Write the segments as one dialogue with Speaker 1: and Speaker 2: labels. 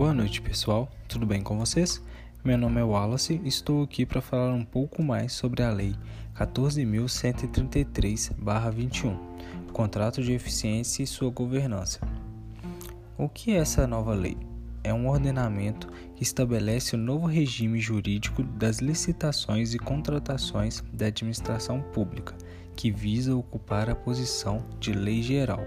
Speaker 1: Boa noite, pessoal. Tudo bem com vocês? Meu nome é Wallace e estou aqui para falar um pouco mais sobre a Lei 14.133-21, Contrato de Eficiência e sua governança. O que é essa nova lei? É um ordenamento que estabelece o novo regime jurídico das licitações e contratações da administração pública, que visa ocupar a posição de lei geral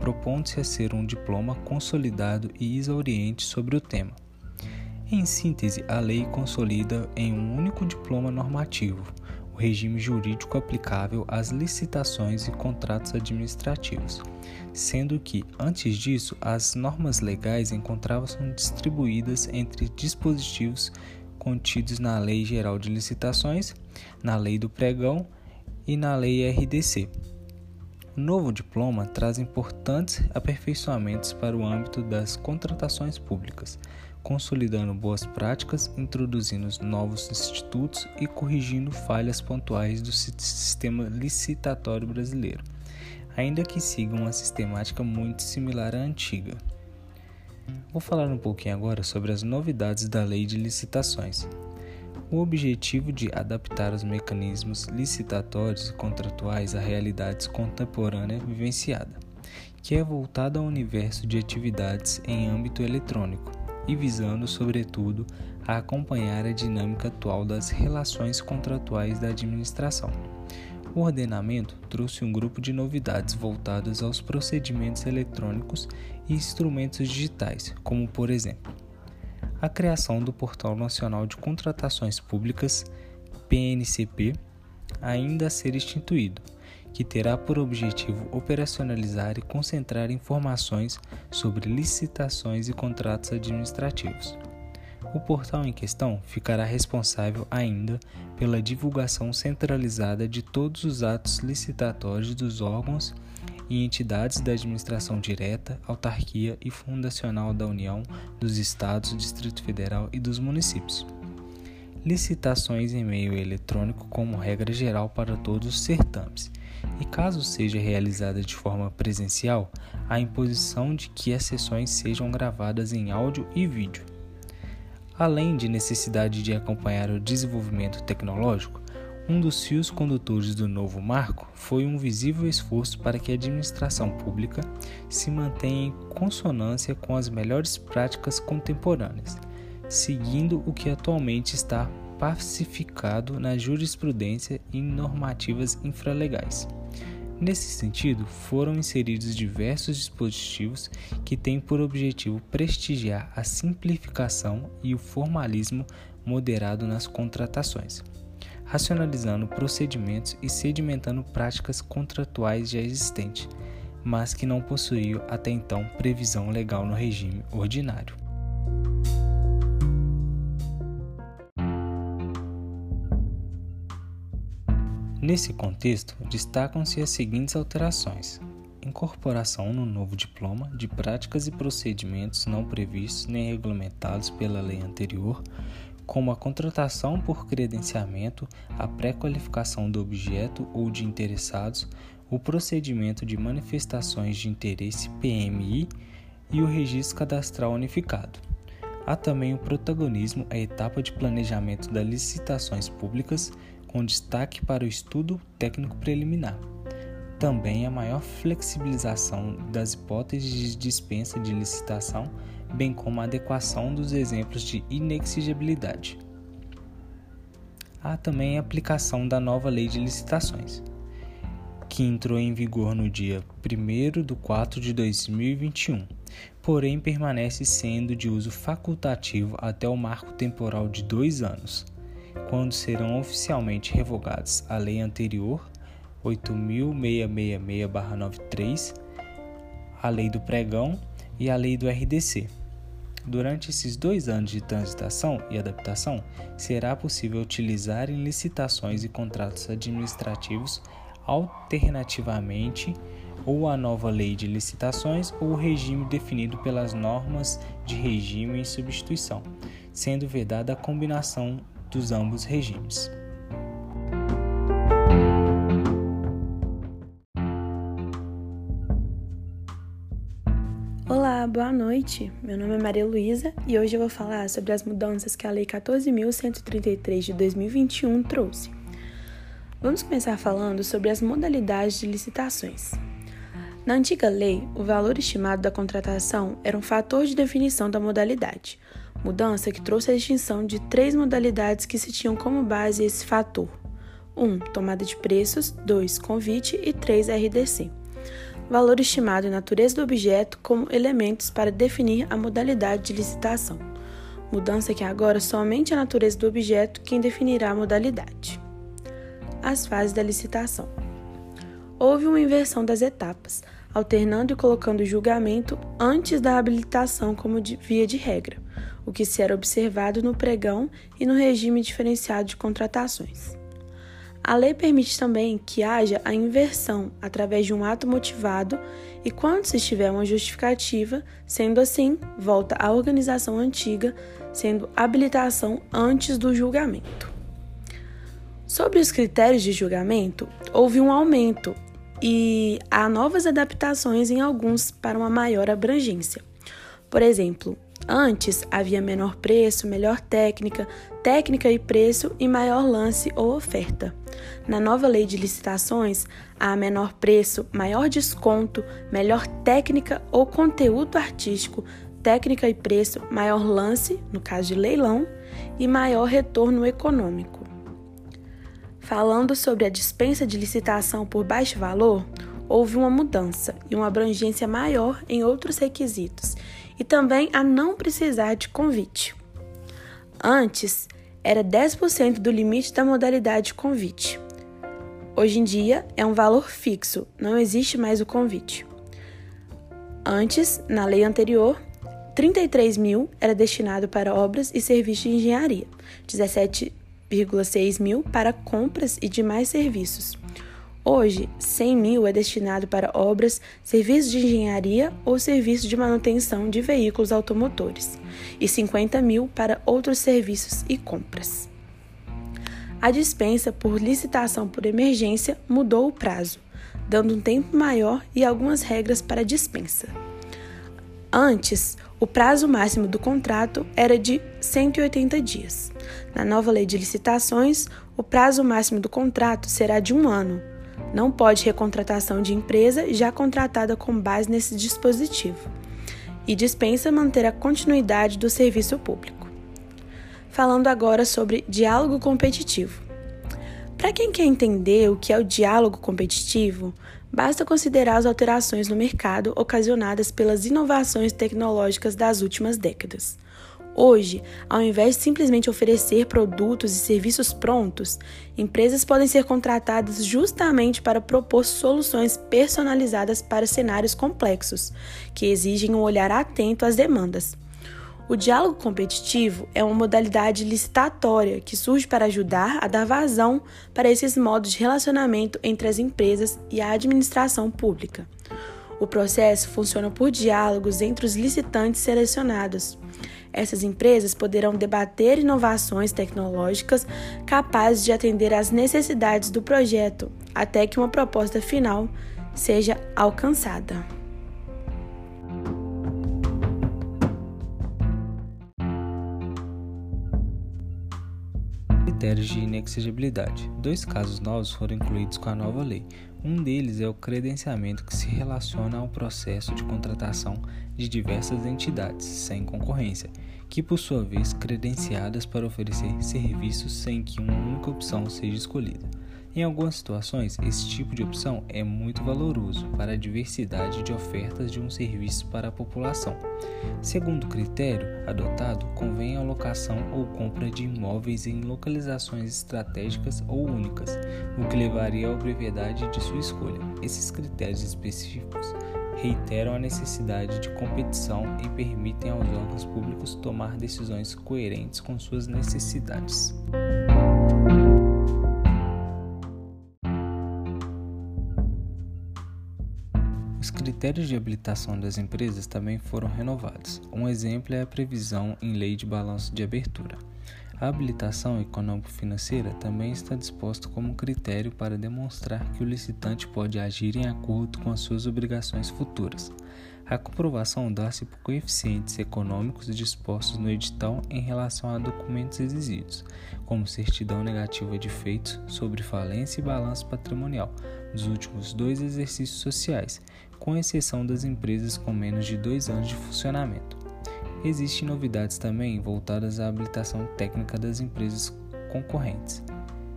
Speaker 1: propondo-se a ser um diploma consolidado e exauriente sobre o tema. Em síntese, a lei consolida em um único diploma normativo o regime jurídico aplicável às licitações e contratos administrativos, sendo que, antes disso, as normas legais encontravam-se distribuídas entre dispositivos contidos na Lei Geral de Licitações, na Lei do Pregão e na Lei RDC. Novo diploma traz importantes aperfeiçoamentos para o âmbito das contratações públicas, consolidando boas práticas, introduzindo novos institutos e corrigindo falhas pontuais do sistema licitatório brasileiro, ainda que siga uma sistemática muito similar à antiga. Vou falar um pouquinho agora sobre as novidades da Lei de Licitações o objetivo de adaptar os mecanismos licitatórios e contratuais à realidades contemporânea vivenciada, que é voltada ao universo de atividades em âmbito eletrônico e visando, sobretudo, a acompanhar a dinâmica atual das relações contratuais da administração. O ordenamento trouxe um grupo de novidades voltadas aos procedimentos eletrônicos e instrumentos digitais, como por exemplo, a criação do Portal Nacional de Contratações Públicas, PNCP, ainda a ser instituído, que terá por objetivo operacionalizar e concentrar informações sobre licitações e contratos administrativos. O portal em questão ficará responsável ainda pela divulgação centralizada de todos os atos licitatórios dos órgãos e entidades da administração direta, autarquia e fundacional da União, dos Estados, Distrito Federal e dos municípios. Licitações em meio eletrônico como regra geral para todos os certames, e caso seja realizada de forma presencial, a imposição de que as sessões sejam gravadas em áudio e vídeo. Além de necessidade de acompanhar o desenvolvimento tecnológico, um dos fios condutores do novo marco foi um visível esforço para que a administração pública se mantenha em consonância com as melhores práticas contemporâneas, seguindo o que atualmente está pacificado na jurisprudência e normativas infralegais. Nesse sentido, foram inseridos diversos dispositivos que têm por objetivo prestigiar a simplificação e o formalismo moderado nas contratações racionalizando procedimentos e sedimentando práticas contratuais já existentes, mas que não possuíam até então previsão legal no regime ordinário. Nesse contexto, destacam-se as seguintes alterações: incorporação no novo diploma de práticas e procedimentos não previstos nem regulamentados pela lei anterior, como a contratação por credenciamento, a pré-qualificação do objeto ou de interessados, o procedimento de manifestações de interesse PMI e o registro cadastral unificado. Há também o protagonismo, a etapa de planejamento das licitações públicas, com destaque para o estudo técnico preliminar. Também a maior flexibilização das hipóteses de dispensa de licitação bem como a adequação dos exemplos de inexigibilidade. Há também a aplicação da nova Lei de Licitações, que entrou em vigor no dia 1 de 4 de 2021, porém permanece sendo de uso facultativo até o marco temporal de dois anos, quando serão oficialmente revogados a lei anterior 8.666-93, a lei do pregão e a lei do RDC. Durante esses dois anos de transitação e adaptação, será possível utilizar em licitações e contratos administrativos alternativamente ou a nova lei de licitações ou o regime definido pelas normas de regime em substituição, sendo vedada a combinação dos ambos regimes.
Speaker 2: Olá, boa noite. Meu nome é Maria Luísa e hoje eu vou falar sobre as mudanças que a Lei 14.133 de 2021 trouxe. Vamos começar falando sobre as modalidades de licitações. Na antiga lei, o valor estimado da contratação era um fator de definição da modalidade, mudança que trouxe a extinção de três modalidades que se tinham como base esse fator: 1. Um, tomada de preços, 2. Convite e 3. RDC valor estimado e natureza do objeto como elementos para definir a modalidade de licitação. Mudança que agora somente a natureza do objeto quem definirá a modalidade. As fases da licitação. Houve uma inversão das etapas, alternando e colocando o julgamento antes da habilitação como de, via de regra, o que se era observado no pregão e no regime diferenciado de contratações. A lei permite também que haja a inversão através de um ato motivado e, quando se estiver uma justificativa, sendo assim, volta à organização antiga, sendo habilitação antes do julgamento. Sobre os critérios de julgamento, houve um aumento e há novas adaptações em alguns para uma maior abrangência. Por exemplo, Antes havia menor preço, melhor técnica, técnica e preço e maior lance ou oferta. Na nova lei de licitações, há menor preço, maior desconto, melhor técnica ou conteúdo artístico, técnica e preço, maior lance, no caso de leilão, e maior retorno econômico. Falando sobre a dispensa de licitação por baixo valor, houve uma mudança e uma abrangência maior em outros requisitos e também a não precisar de convite. Antes, era 10% do limite da modalidade de convite. Hoje em dia, é um valor fixo, não existe mais o convite. Antes, na lei anterior, 33 mil era destinado para obras e serviços de engenharia, 17,6 mil para compras e demais serviços. Hoje, 100 mil é destinado para obras, serviços de engenharia ou serviços de manutenção de veículos automotores, e 50 mil para outros serviços e compras. A dispensa por licitação por emergência mudou o prazo, dando um tempo maior e algumas regras para a dispensa. Antes, o prazo máximo do contrato era de 180 dias. Na nova lei de licitações, o prazo máximo do contrato será de um ano, não pode recontratação de empresa já contratada com base nesse dispositivo e dispensa manter a continuidade do serviço público. Falando agora sobre diálogo competitivo. Para quem quer entender o que é o diálogo competitivo, basta considerar as alterações no mercado ocasionadas pelas inovações tecnológicas das últimas décadas. Hoje, ao invés de simplesmente oferecer produtos e serviços prontos, empresas podem ser contratadas justamente para propor soluções personalizadas para cenários complexos, que exigem um olhar atento às demandas. O diálogo competitivo é uma modalidade licitatória que surge para ajudar a dar vazão para esses modos de relacionamento entre as empresas e a administração pública. O processo funciona por diálogos entre os licitantes selecionados. Essas empresas poderão debater inovações tecnológicas capazes de atender às necessidades do projeto, até que uma proposta final seja alcançada.
Speaker 1: Critérios de inexigibilidade. Dois casos novos foram incluídos com a nova lei. Um deles é o credenciamento, que se relaciona ao processo de contratação de diversas entidades, sem concorrência, que por sua vez credenciadas para oferecer serviços sem que uma única opção seja escolhida. Em algumas situações, esse tipo de opção é muito valoroso para a diversidade de ofertas de um serviço para a população. Segundo critério adotado, convém a locação ou compra de imóveis em localizações estratégicas ou únicas, o que levaria à brevidade de sua escolha. Esses critérios específicos reiteram a necessidade de competição e permitem aos órgãos públicos tomar decisões coerentes com suas necessidades. Critérios de habilitação das empresas também foram renovados. Um exemplo é a previsão em lei de balanço de abertura. A habilitação econômico-financeira também está disposta como critério para demonstrar que o licitante pode agir em acordo com as suas obrigações futuras. A comprovação dá-se por coeficientes econômicos dispostos no edital em relação a documentos exigidos, como certidão negativa de feitos sobre falência e balanço patrimonial dos últimos dois exercícios sociais, com exceção das empresas com menos de dois anos de funcionamento. Existem novidades também voltadas à habilitação técnica das empresas concorrentes.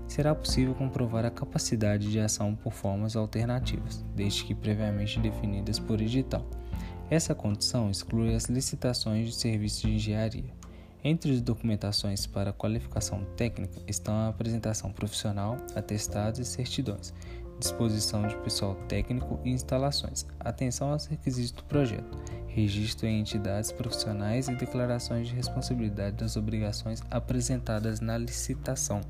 Speaker 1: Será possível comprovar a capacidade de ação por formas alternativas, desde que previamente definidas por edital. Essa condição exclui as licitações de serviços de engenharia. Entre as documentações para qualificação técnica estão a apresentação profissional, atestados e certidões, disposição de pessoal técnico e instalações, atenção aos requisitos do projeto, registro em entidades profissionais e declarações de responsabilidade das obrigações apresentadas na licitação.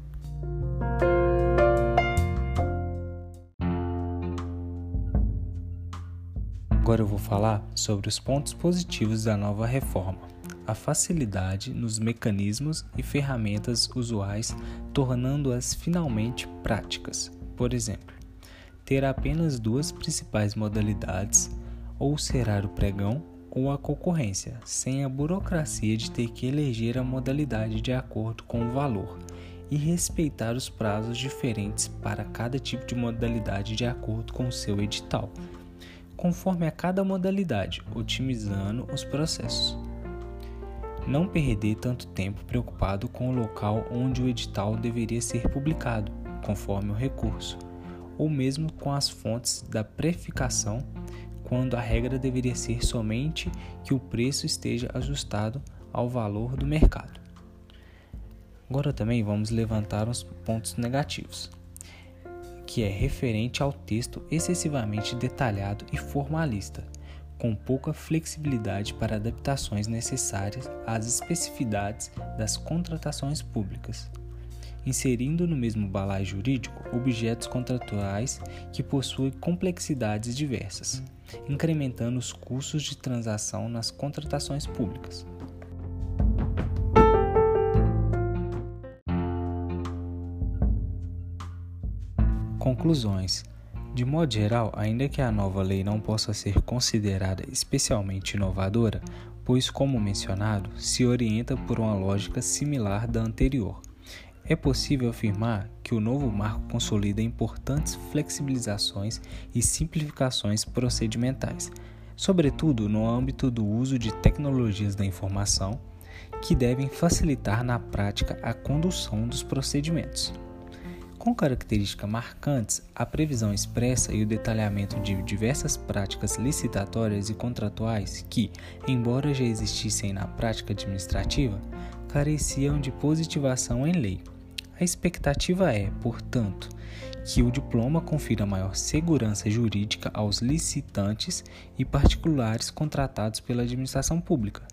Speaker 1: Agora eu vou falar sobre os pontos positivos da nova reforma. A facilidade nos mecanismos e ferramentas usuais, tornando-as finalmente práticas. Por exemplo, ter apenas duas principais modalidades, ou será o pregão ou a concorrência, sem a burocracia de ter que eleger a modalidade de acordo com o valor e respeitar os prazos diferentes para cada tipo de modalidade de acordo com o seu edital conforme a cada modalidade, otimizando os processos. Não perder tanto tempo preocupado com o local onde o edital deveria ser publicado, conforme o recurso, ou mesmo com as fontes da prefixação, quando a regra deveria ser somente que o preço esteja ajustado ao valor do mercado. Agora também vamos levantar os pontos negativos que é referente ao texto excessivamente detalhado e formalista, com pouca flexibilidade para adaptações necessárias às especificidades das contratações públicas, inserindo no mesmo balaio jurídico objetos contratuais que possuem complexidades diversas, incrementando os custos de transação nas contratações públicas. Conclusões. De modo geral, ainda que a nova lei não possa ser considerada especialmente inovadora, pois, como mencionado, se orienta por uma lógica similar da anterior, é possível afirmar que o novo marco consolida importantes flexibilizações e simplificações procedimentais, sobretudo no âmbito do uso de tecnologias da informação, que devem facilitar na prática a condução dos procedimentos. Com características marcantes, a previsão expressa e o detalhamento de diversas práticas licitatórias e contratuais que, embora já existissem na prática administrativa, careciam de positivação em lei. A expectativa é, portanto, que o diploma confira maior segurança jurídica aos licitantes e particulares contratados pela administração pública,